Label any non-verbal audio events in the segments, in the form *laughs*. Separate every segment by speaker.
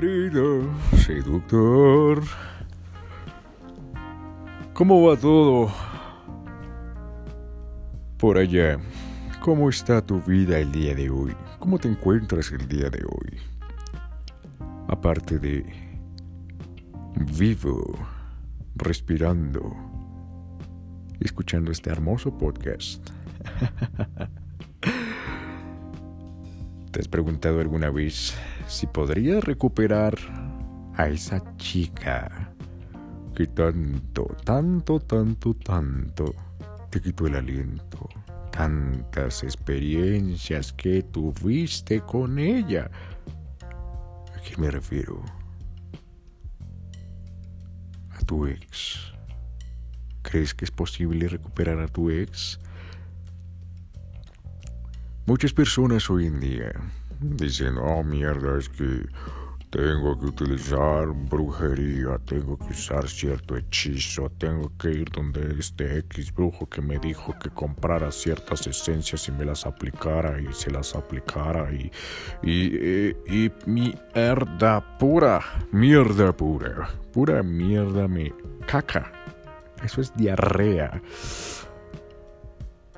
Speaker 1: querido seductor. ¿Cómo va todo? Por allá, ¿cómo está tu vida el día de hoy? ¿Cómo te encuentras el día de hoy? Aparte de vivo, respirando, escuchando este hermoso podcast. *laughs* ¿Te has preguntado alguna vez si podrías recuperar a esa chica que tanto, tanto, tanto, tanto te quitó el aliento? Tantas experiencias que tuviste con ella. ¿A qué me refiero? A tu ex. ¿Crees que es posible recuperar a tu ex? Muchas personas hoy en día dicen, oh mierda, es que tengo que utilizar brujería, tengo que usar cierto hechizo, tengo que ir donde este X brujo que me dijo que comprara ciertas esencias y me las aplicara y se las aplicara y, y, y, mierda pura, mierda pura, pura mierda me caca. Eso es diarrea.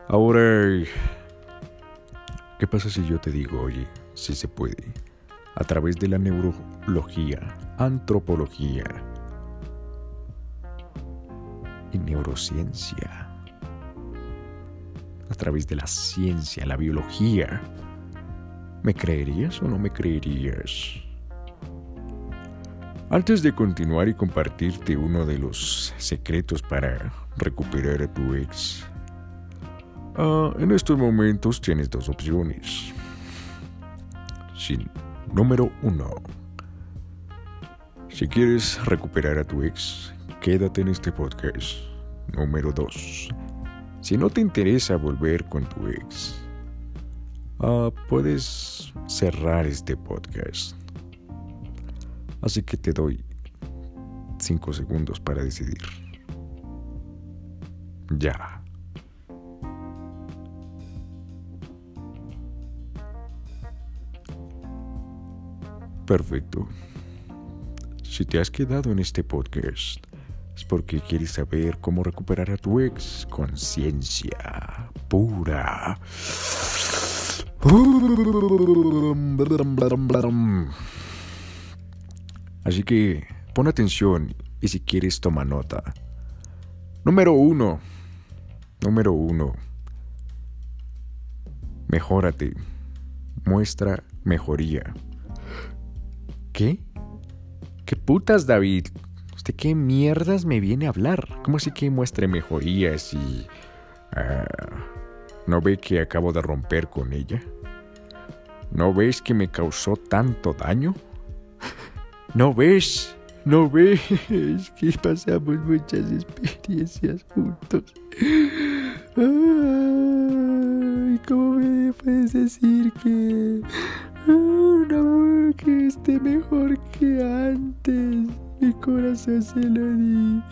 Speaker 1: Ahora... ¿Qué pasa si yo te digo, oye, si se puede, a través de la neurología, antropología y neurociencia, a través de la ciencia, la biología, ¿me creerías o no me creerías? Antes de continuar y compartirte uno de los secretos para recuperar a tu ex, Ah, en estos momentos tienes dos opciones. Sin número uno. Si quieres recuperar a tu ex, quédate en este podcast. Número dos. Si no te interesa volver con tu ex, ah, puedes cerrar este podcast. Así que te doy cinco segundos para decidir. Ya. Perfecto. Si te has quedado en este podcast, es porque quieres saber cómo recuperar a tu ex conciencia pura. Así que pon atención y si quieres toma nota. Número uno. Número uno. Mejórate. Muestra mejoría. ¿Qué? ¿Qué putas, David? ¿Usted qué mierdas me viene a hablar? ¿Cómo así que muestre mejorías y... Ah, ¿No ve que acabo de romper con ella? ¿No ves que me causó tanto daño? *laughs* ¿No ves? ¿No ves que pasamos muchas experiencias juntos? *laughs* Ay, ¿Cómo me puedes decir que un amor que esté mejor que antes. Mi corazón se lo di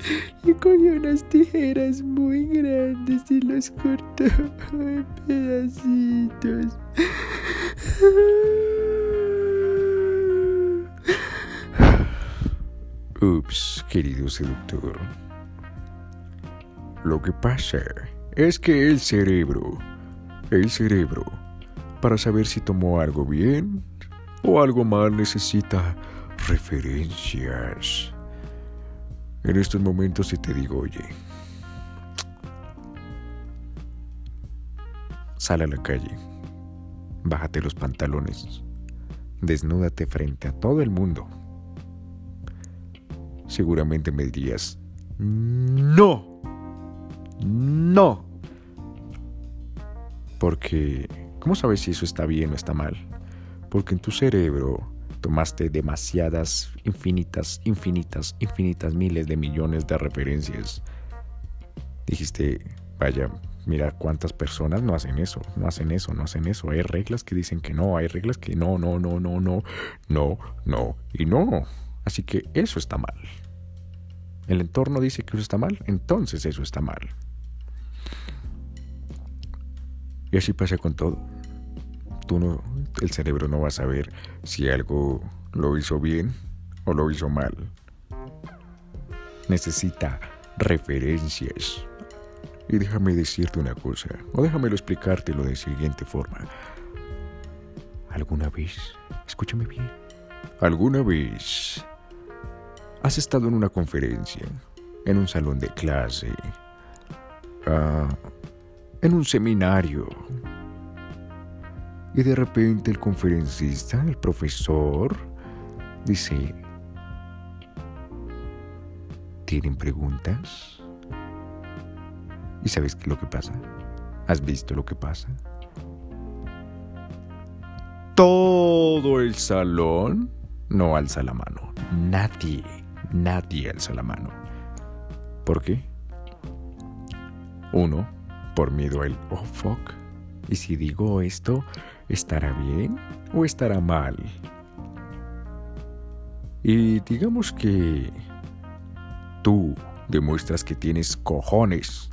Speaker 1: y cogió unas tijeras muy grandes y los cortó en pedacitos. Ups, querido seductor. Lo que pasa es que el cerebro, el cerebro, para saber si tomó algo bien o algo mal necesita referencias. En estos momentos si te digo, oye, sal a la calle, bájate los pantalones, desnúdate frente a todo el mundo. Seguramente me dirías, no, no, porque ¿Cómo sabes si eso está bien o está mal? Porque en tu cerebro tomaste demasiadas, infinitas, infinitas, infinitas miles de millones de referencias. Dijiste, vaya, mira cuántas personas no hacen eso, no hacen eso, no hacen eso. Hay reglas que dicen que no, hay reglas que no, no, no, no, no, no, no y no. Así que eso está mal. El entorno dice que eso está mal, entonces eso está mal. Y así pasa con todo. Tú no el cerebro no va a saber si algo lo hizo bien o lo hizo mal. Necesita referencias. Y déjame decirte una cosa, o déjamelo explicártelo de siguiente forma. ¿Alguna vez, escúchame bien, alguna vez has estado en una conferencia, en un salón de clase, ah, en un seminario, y de repente el conferencista, el profesor, dice, ¿tienen preguntas? ¿Y sabes qué es lo que pasa? ¿Has visto lo que pasa? Todo el salón no alza la mano. Nadie, nadie alza la mano. ¿Por qué? Uno, por miedo al oh fuck. Y si digo esto, ¿estará bien o estará mal? Y digamos que tú demuestras que tienes cojones,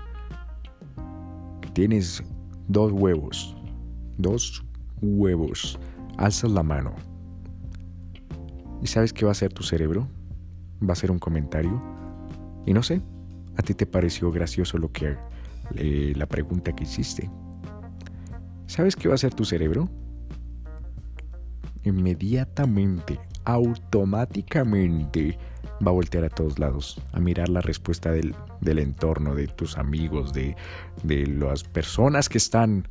Speaker 1: que tienes dos huevos, dos huevos, alzas la mano. ¿Y sabes qué va a hacer tu cerebro? Va a ser un comentario. Y no sé, ¿a ti te pareció gracioso lo que eh, la pregunta que hiciste? ¿Sabes qué va a hacer tu cerebro? Inmediatamente, automáticamente, va a voltear a todos lados, a mirar la respuesta del, entorno, de tus amigos, de, de las personas que están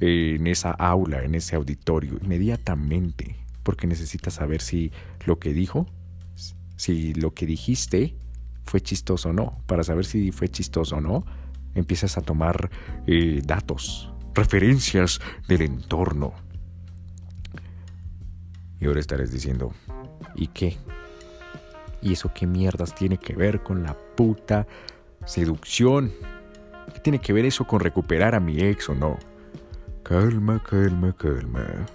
Speaker 1: en esa aula, en ese auditorio, inmediatamente, porque necesitas saber si lo que dijo, si lo que dijiste fue chistoso o no. Para saber si fue chistoso o no, empiezas a tomar eh, datos, referencias del entorno. Y ahora estarás diciendo, ¿y qué? ¿Y eso qué mierdas tiene que ver con la puta seducción? ¿Qué tiene que ver eso con recuperar a mi ex o no? Calma, calma, calma.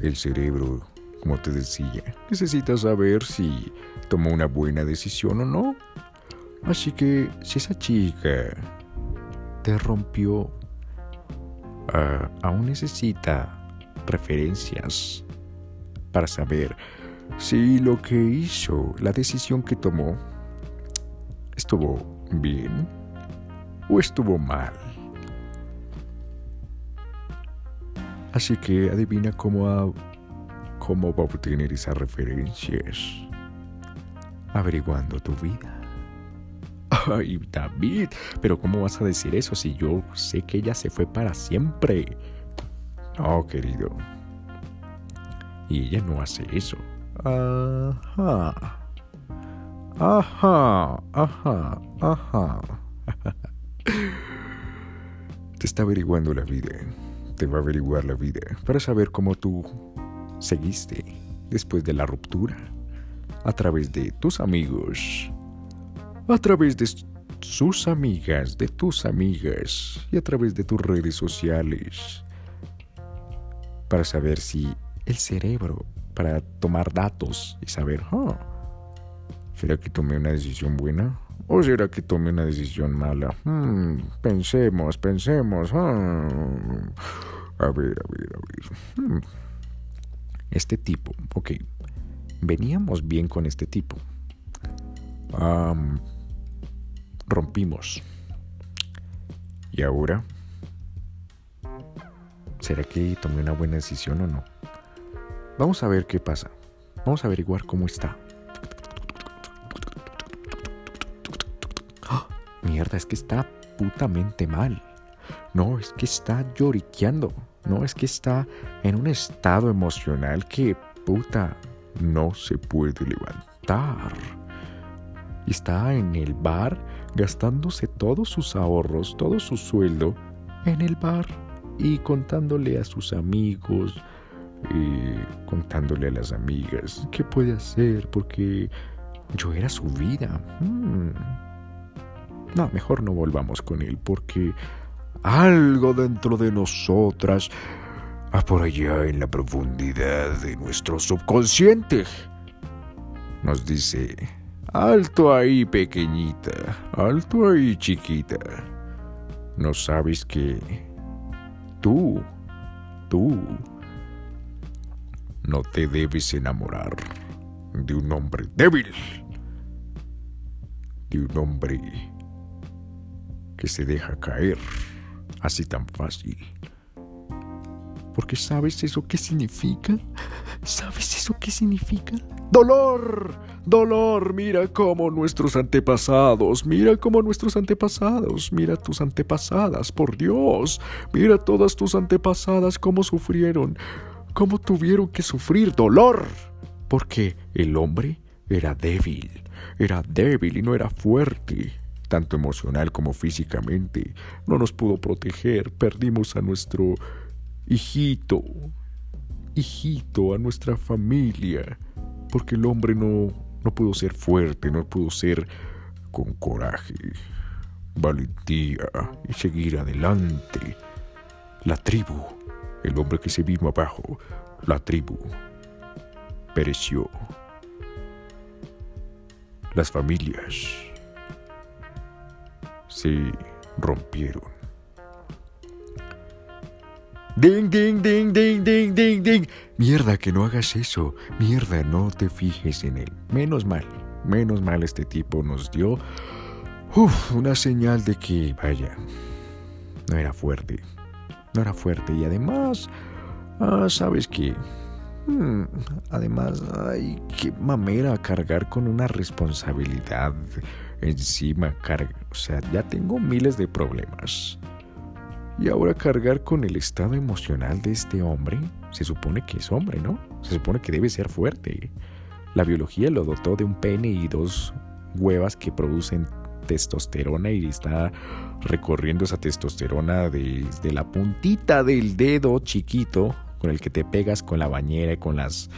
Speaker 1: El cerebro, como te decía, necesita saber si tomó una buena decisión o no. Así que si esa chica te rompió, ah, aún necesita referencias para saber si lo que hizo, la decisión que tomó, estuvo bien o estuvo mal. Así que adivina cómo, cómo va a obtener esas referencias. Averiguando tu vida. *laughs* Ay, David, pero ¿cómo vas a decir eso si yo sé que ella se fue para siempre? No, querido. Y ella no hace eso. Ajá. Ajá, ajá, ajá. *laughs* Te está averiguando la vida. Te va a averiguar la vida para saber cómo tú seguiste después de la ruptura. A través de tus amigos, a través de sus amigas, de tus amigas y a través de tus redes sociales para saber si el cerebro, para tomar datos y saber, oh, ¿será que tomé una decisión buena? ¿O será que tomé una decisión mala? Hmm, pensemos, pensemos. Ah. A ver, a ver, a ver. Hmm. Este tipo, ok. Veníamos bien con este tipo. Um, rompimos. ¿Y ahora? ¿Será que tomé una buena decisión o no? Vamos a ver qué pasa. Vamos a averiguar cómo está. ¡Ah! Mierda, es que está putamente mal. No, es que está lloriqueando. No, es que está en un estado emocional que puta no se puede levantar. Está en el bar gastándose todos sus ahorros, todo su sueldo en el bar y contándole a sus amigos, y contándole a las amigas qué puede hacer porque yo era su vida. Hmm. No, mejor no volvamos con él porque algo dentro de nosotras, a por allá en la profundidad de nuestro subconsciente, nos dice Alto ahí, pequeñita. Alto ahí, chiquita. ¿No sabes que tú, tú, no te debes enamorar de un hombre débil, de un hombre que se deja caer así tan fácil. Porque ¿sabes eso qué significa? ¿Sabes eso qué significa? Dolor, dolor, mira cómo nuestros antepasados, mira cómo nuestros antepasados, mira tus antepasadas, por Dios, mira todas tus antepasadas cómo sufrieron, cómo tuvieron que sufrir dolor, porque el hombre era débil, era débil y no era fuerte, tanto emocional como físicamente, no nos pudo proteger, perdimos a nuestro hijito, hijito, a nuestra familia, porque el hombre no, no pudo ser fuerte, no pudo ser con coraje, valentía y seguir adelante. La tribu, el hombre que se vino abajo, la tribu, pereció. Las familias se rompieron. Ding, ding, ding, ding, ding, ding, ding. Mierda, que no hagas eso. Mierda, no te fijes en él. Menos mal, menos mal este tipo nos dio una señal de que, vaya, no era fuerte. No era fuerte y además, ah, sabes qué? Hmm, además, ay, qué mamera cargar con una responsabilidad encima. Carga, o sea, ya tengo miles de problemas. Y ahora cargar con el estado emocional de este hombre, se supone que es hombre, ¿no? Se supone que debe ser fuerte. La biología lo dotó de un pene y dos huevas que producen testosterona y está recorriendo esa testosterona desde la puntita del dedo chiquito con el que te pegas con la bañera y con las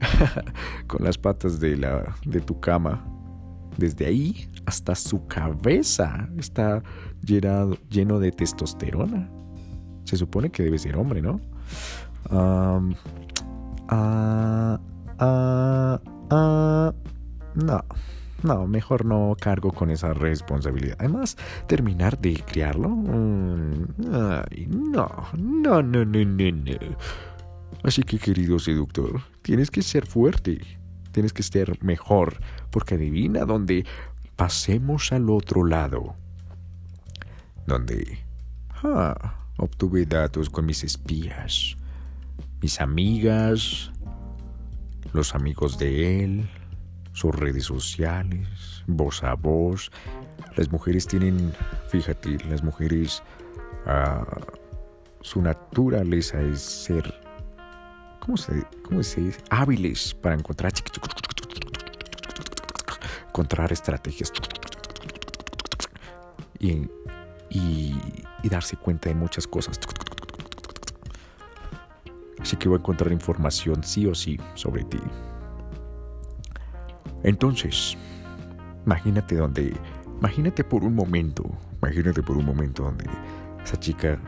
Speaker 1: *laughs* con las patas de la de tu cama. Desde ahí hasta su cabeza está lleno de testosterona. Se supone que debe ser hombre, ¿no? Ah, ah, ah, no, no, mejor no cargo con esa responsabilidad. Además, terminar de criarlo. Mm, no, no, no, no, no, no. Así que, querido seductor, tienes que ser fuerte. Tienes que ser mejor. Porque adivina dónde pasemos al otro lado donde ah, obtuve datos con mis espías, mis amigas, los amigos de él, sus redes sociales, voz a voz. Las mujeres tienen, fíjate, las mujeres, ah, su naturaleza es ser, ¿cómo se, dice? Hábiles para encontrar, encontrar estrategias. Y y, darse cuenta de muchas cosas. Así que voy a encontrar información sí o sí sobre ti. Entonces, imagínate donde, imagínate por un momento, imagínate por un momento donde esa chica,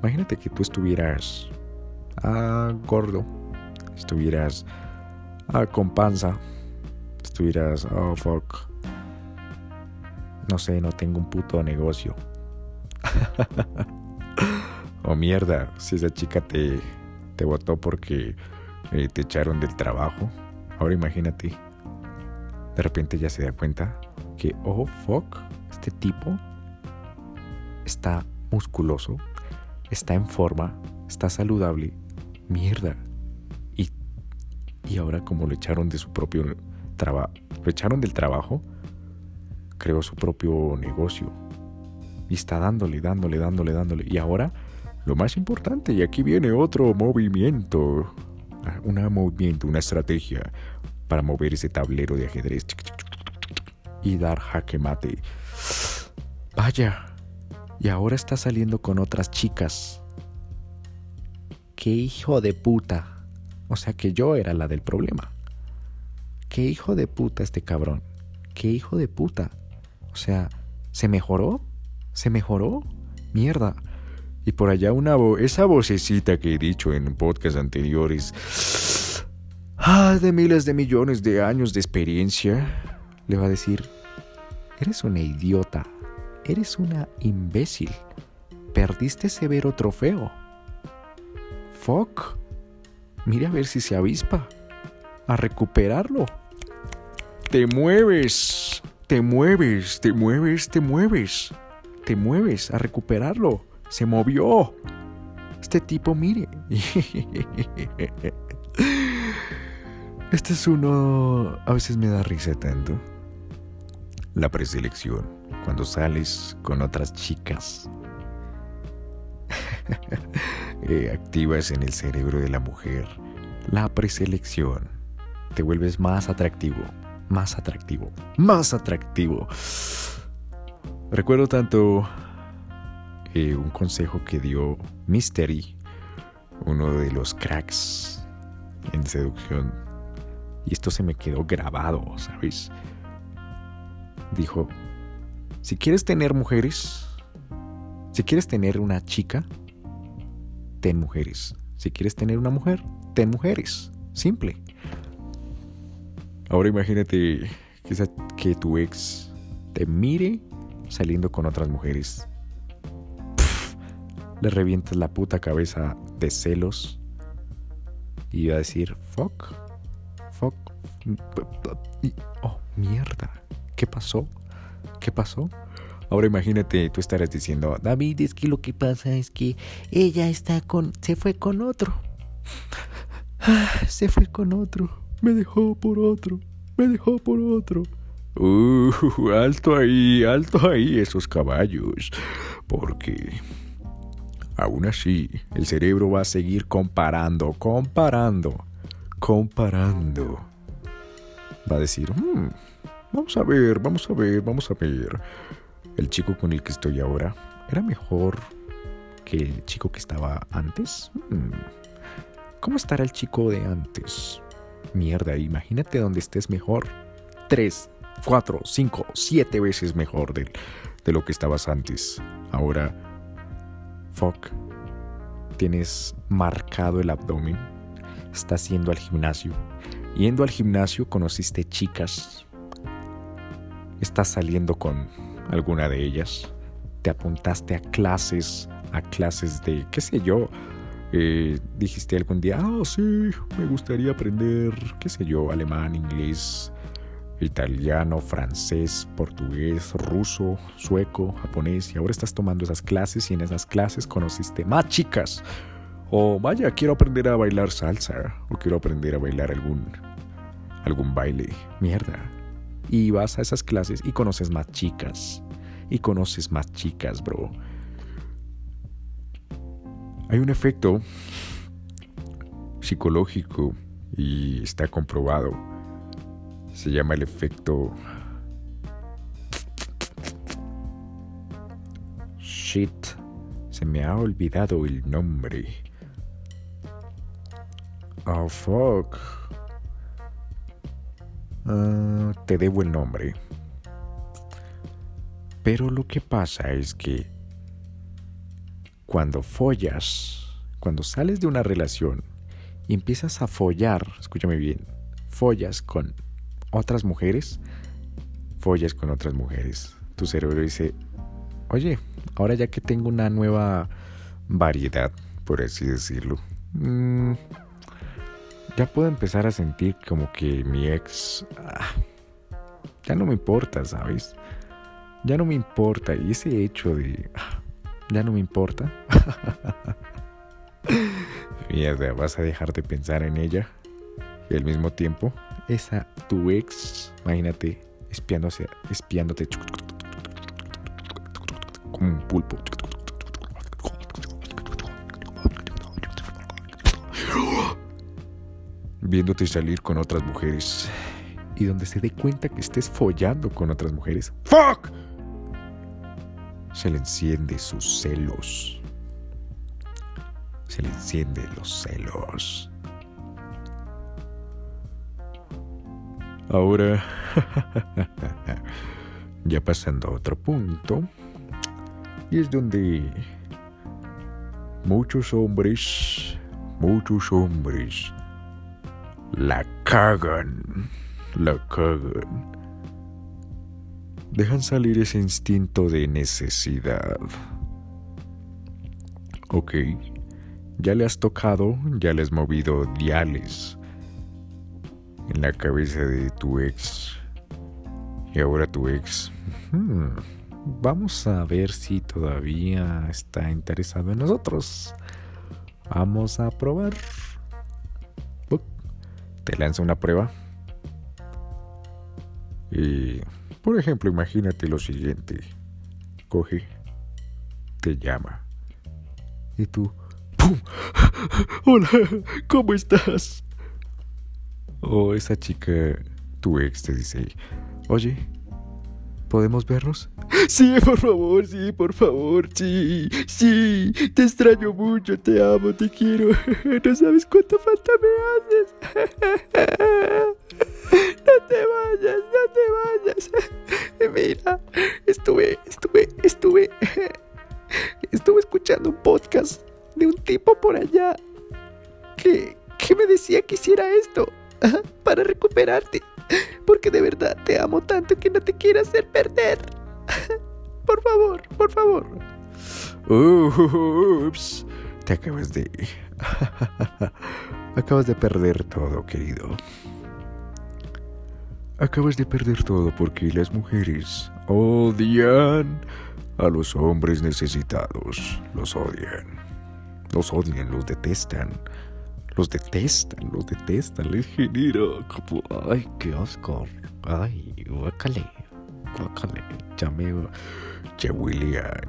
Speaker 1: imagínate que tú estuvieras ah, gordo, estuvieras ah, con panza, estuvieras, oh fuck, no sé, no tengo un puto negocio. *laughs* Oh mierda, si esa chica te, te votó porque eh, te echaron del trabajo, ahora imagínate, de repente ya se da cuenta que, oh fuck, este tipo está musculoso, está en forma, está saludable, mierda. Y, y ahora como lo echaron de su propio trabajo, lo echaron del trabajo, creó su propio negocio y está dándole, dándole, dándole, dándole. Y ahora, lo más importante, y aquí viene otro movimiento, un movimiento, una estrategia para mover ese tablero de ajedrez y dar jaque mate. Vaya, y ahora está saliendo con otras chicas. ¡Qué hijo de puta! O sea que yo era la del problema. ¡Qué hijo de puta este cabrón! ¡Qué hijo de puta! O sea, ¿se mejoró? ¿Se mejoró? Mierda. Y por allá una voz, esa vocecita que he dicho en podcasts anteriores, ah, de miles de millones de años de experiencia, le va a decir, eres una idiota, eres una imbécil, perdiste severo trofeo, fuck. Mire a ver si se avispa. A recuperarlo. Te mueves, te mueves, te mueves, te mueves. Te mueves a recuperarlo. Se movió. Este tipo, mire. *laughs* Este es uno... A veces me da risa tanto. La preselección. Cuando sales con otras chicas. *laughs* Eh, activas en el cerebro de la mujer la preselección. Te vuelves más atractivo, más atractivo, más atractivo. Recuerdo tanto eh, un consejo que dio Mystery, uno de los cracks en seducción. Y esto se me quedó grabado, ¿sabes? Dijo, si quieres tener mujeres, si quieres tener una chica, ten mujeres. Si quieres tener una mujer, ten mujeres. Simple. Ahora imagínate que, que tu ex te mire saliendo con otras mujeres. le revientas la puta cabeza de celos y va a decir, fuck, fuck. oh, mierda. ¿Qué pasó? ¿Qué pasó? Ahora imagínate, tú estarás diciendo, David, es que lo que pasa es que ella está con, se fue con otro. *sighs* se fue con otro. Me dejó por otro. Me dejó por otro. Uh, alto ahí, alto ahí esos caballos. Porque aún así el cerebro va a seguir comparando, comparando, comparando. Va a decir, hmm, vamos a ver, vamos a ver, vamos a ver el chico con el que estoy ahora era mejor que el chico que estaba antes. Hmm. ¿Cómo estará el chico de antes? Mierda, imagínate donde estés mejor. Tres, cuatro, cinco, siete veces mejor de, de lo que estabas antes. Ahora, fuck, tienes marcado el abdomen, estás yendo al gimnasio. Yendo al gimnasio conociste chicas. Estás saliendo con alguna de ellas. Te apuntaste a clases, a clases de, qué sé yo. Eh, dijiste algún día, ah, sí, me gustaría aprender, qué sé yo, alemán, inglés, italiano, francés, portugués, ruso, sueco, japonés, y ahora estás tomando esas clases y en esas clases conociste más chicas. O vaya, quiero aprender a bailar salsa, o quiero aprender a bailar algún, algún baile. Mierda, y vas a esas clases y conoces más chicas. Y conoces más chicas, bro. Hay un efecto psicológico y está comprobado. Se llama el efecto... Shit. Se me ha olvidado el nombre. Oh, fuck. Ah, te debo el nombre. Pero lo que pasa es que cuando follas, cuando sales de una relación y empiezas a follar, escúchame bien, follas con otras mujeres, follas con otras mujeres. Tu cerebro dice, oye, ahora ya que tengo una nueva variedad, por así decirlo, mmm, ya puedo empezar a sentir como que mi ex ah, ya no me importa, ¿sabes? Ya no me importa. Y ese hecho de ah, ya no me importa. Mierda, vas a dejar de pensar en ella. Y al mismo tiempo, esa tu ex, imagínate, espiándose, espiándote como un pulpo. Viéndote salir con otras mujeres y donde se dé cuenta que estés follando con otras mujeres. ¡Fuck! Se le enciende sus celos. Se le enciende los celos. Ahora, *laughs* ya pasando a otro punto, y es donde muchos hombres, muchos hombres la cagan. La cagan. Dejan salir ese instinto de necesidad. Ok. Ya le has tocado, ya le has movido diales en la cabeza de tu ex. Y ahora tu ex. Hmm, vamos a ver si todavía está interesado en nosotros. Vamos a probar. Te lanza una prueba. Y, por ejemplo, imagínate lo siguiente. Coge, te llama. Y tú, ¡pum! *laughs* Hola, ¿cómo estás? O esa chica, tu ex, te dice, oye, ¿podemos vernos? Sí, por favor, sí, por favor, sí, sí, te extraño mucho, te amo, te quiero, *laughs* no sabes cuánta falta me haces. *laughs* No te vayas, no te vayas. *laughs* Mira, estuve, estuve, estuve, estuve escuchando un podcast de un tipo por allá que, que me decía que hiciera esto para recuperarte. Porque de verdad te amo tanto que no te quiero hacer perder. *laughs* Por favor, por favor. Ups, te acabas de... *laughs* acabas de perder todo, querido. Acabas de perder todo porque las mujeres odian a los hombres necesitados. Los odian. Los odian, los detestan. Los detestan, los detestan, les genera como, ay, qué asco, ay, guacale, guacale, ya me,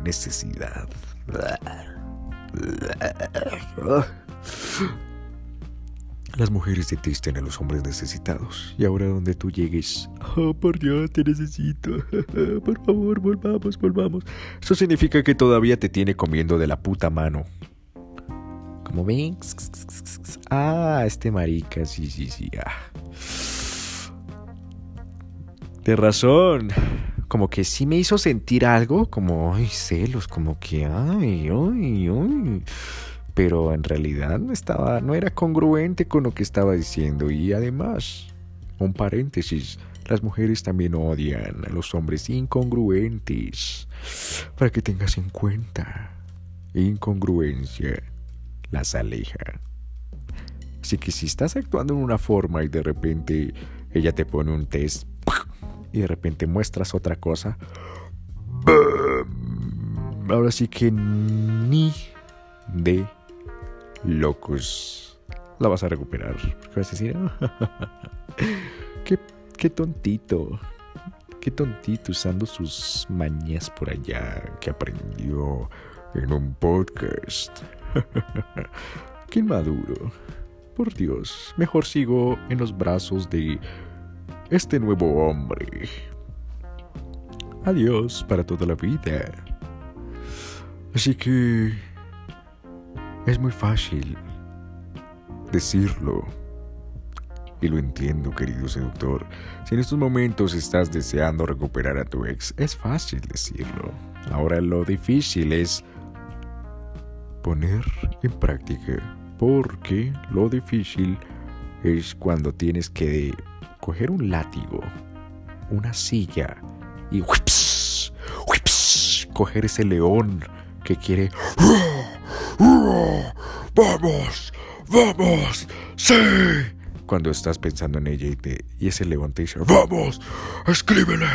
Speaker 1: necesidad. Las mujeres detestan a los hombres necesitados. Y ahora donde tú llegues, oh por Dios, te necesito. Por favor, volvamos, volvamos. Eso significa que todavía te tiene comiendo de la puta mano. Como ven. Ah, este marica, sí, sí, sí. Ah. De razón. Como que sí me hizo sentir algo, como, ay, celos, como que, ay, ay, ay. Pero en realidad no estaba, no era congruente con lo que estaba diciendo. Y además, un paréntesis, las mujeres también odian a los hombres incongruentes. Para que tengas en cuenta. Incongruencia las aleja. Así que si estás actuando en una forma y de repente ella te pone un test y de repente muestras otra cosa, ahora sí que ni de locos la vas a recuperar. vas a decir, *laughs* qué, qué tontito, qué tontito usando sus mañas por allá que aprendió en un podcast. *laughs* Qué inmaduro. Por Dios, mejor sigo en los brazos de este nuevo hombre. Adiós para toda la vida. Así que es muy fácil decirlo. Y lo entiendo, querido seductor. Si en estos momentos estás deseando recuperar a tu ex, es fácil decirlo. Ahora lo difícil es poner en práctica, porque lo difícil es cuando tienes que coger un látigo, una silla y coger ese león que quiere vamos, vamos, sí cuando estás pensando en ella y, te, y ese león te dice, vamos, escríbele,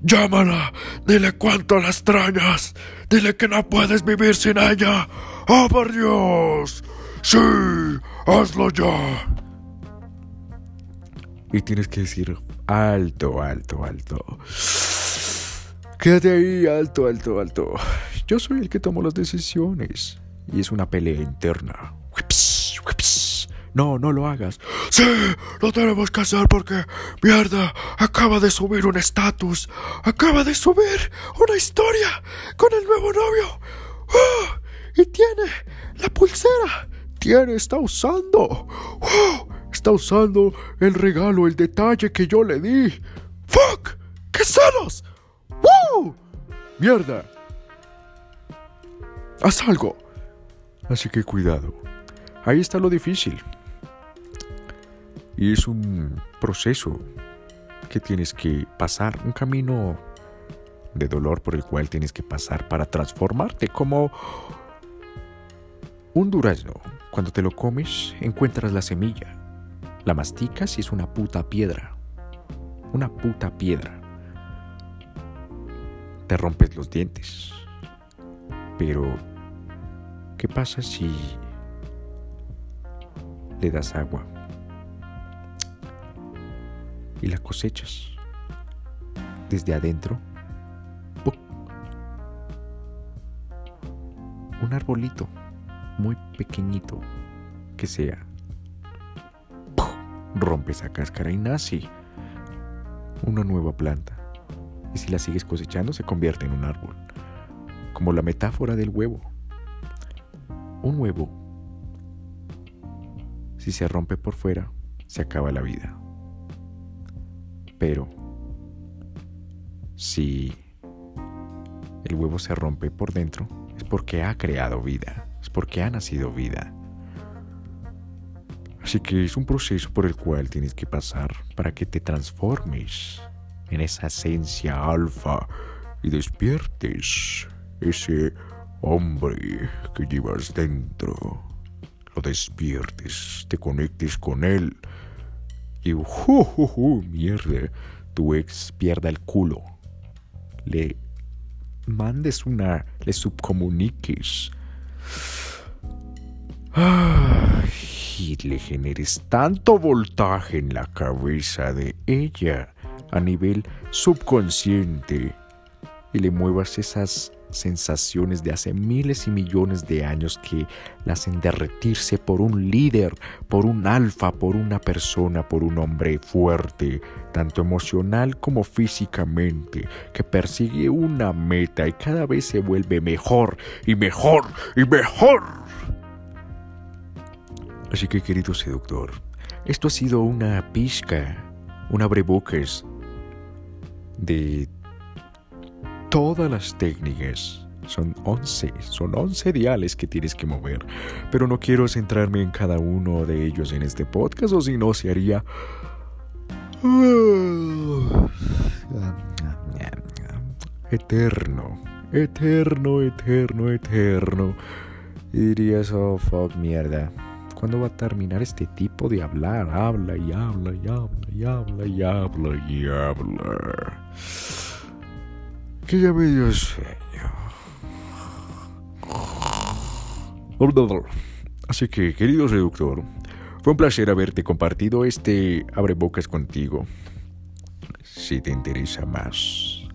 Speaker 1: llámala, dile cuánto la extrañas, dile que no puedes vivir sin ella. ¡Oh, por Dios! Sí, hazlo ya. Y tienes que decir, alto, alto, alto. Quédate ahí, alto, alto, alto. Yo soy el que tomo las decisiones. Y es una pelea interna. No, no lo hagas. Sí, lo tenemos que hacer porque, mierda, acaba de subir un estatus. Acaba de subir una historia con el nuevo novio. ¡Oh! Y tiene la pulsera. Tiene, está usando. ¡Oh! Está usando el regalo, el detalle que yo le di. ¡Fuck! ¡Qué celos! ¡Woo! ¡Mierda! Haz algo. Así que cuidado. Ahí está lo difícil. Y es un proceso que tienes que pasar, un camino de dolor por el cual tienes que pasar para transformarte como un durazno Cuando te lo comes, encuentras la semilla. La masticas y es una puta piedra. Una puta piedra. Te rompes los dientes. Pero, ¿qué pasa si le das agua y la cosechas desde adentro? Un arbolito muy pequeñito que sea. Rompe esa cáscara y nace una nueva planta. Y si la sigues cosechando se convierte en un árbol. Como la metáfora del huevo. Un huevo, si se rompe por fuera, se acaba la vida. Pero, si el huevo se rompe por dentro, es porque ha creado vida es porque ha nacido vida. Así que es un proceso por el cual tienes que pasar para que te transformes en esa esencia alfa y despiertes ese hombre que llevas dentro. Lo despiertes, te conectes con él y uh, mierda, tu ex pierda el culo. Le mandes una, le subcomuniques y le generes tanto voltaje en la cabeza de ella a nivel subconsciente y le muevas esas sensaciones de hace miles y millones de años que la hacen derretirse por un líder, por un alfa, por una persona, por un hombre fuerte, tanto emocional como físicamente, que persigue una meta y cada vez se vuelve mejor y mejor y mejor. Así que querido seductor, esto ha sido una pizca, un abrebocas de todas las técnicas. Son 11, son 11 diales que tienes que mover. Pero no quiero centrarme en cada uno de ellos en este podcast o si no se haría... *sighs* Eterno, eterno, eterno, eterno. Y dirías, oh fuck, mierda. ¿Cuándo va a terminar este tipo de hablar? Habla y habla y habla y habla y habla y habla que ya me dio sueño. Así que, querido seductor, fue un placer haberte compartido este abrebocas contigo. Si te interesa más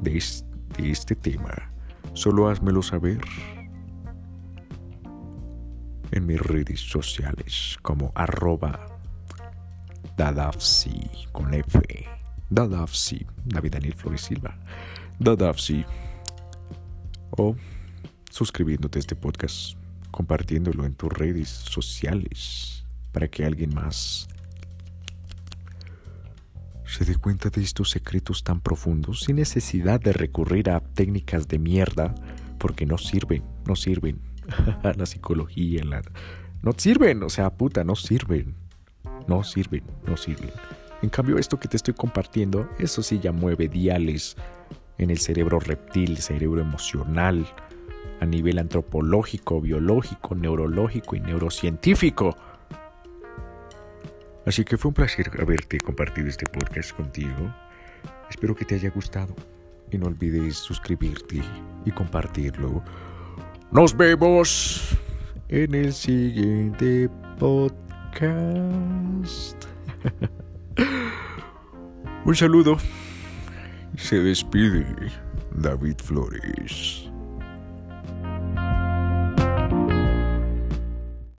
Speaker 1: de este, tema, solo házmelo saber en mis redes sociales como arroba dadafsi. Dadafsi, David Daniel Flores Silva, Dadafsi, o suscribiéndote a este podcast, compartiéndolo en tus redes sociales para que alguien más se dé cuenta de estos secretos tan profundos sin necesidad de recurrir a técnicas de mierda porque no sirven, no sirven. *laughs* la psicología, la... no sirven, o sea, puta, no sirven. No sirven, no sirven. En cambio, esto que te estoy compartiendo, eso sí ya mueve diales en el cerebro reptil, cerebro emocional, a nivel antropológico, biológico, neurológico y neurocientífico. Así que fue un placer haberte compartido este podcast contigo. Espero que te haya gustado y no olvides suscribirte y compartirlo. Nos vemos en el siguiente podcast. *laughs* Un saludo. Se despide David Flores.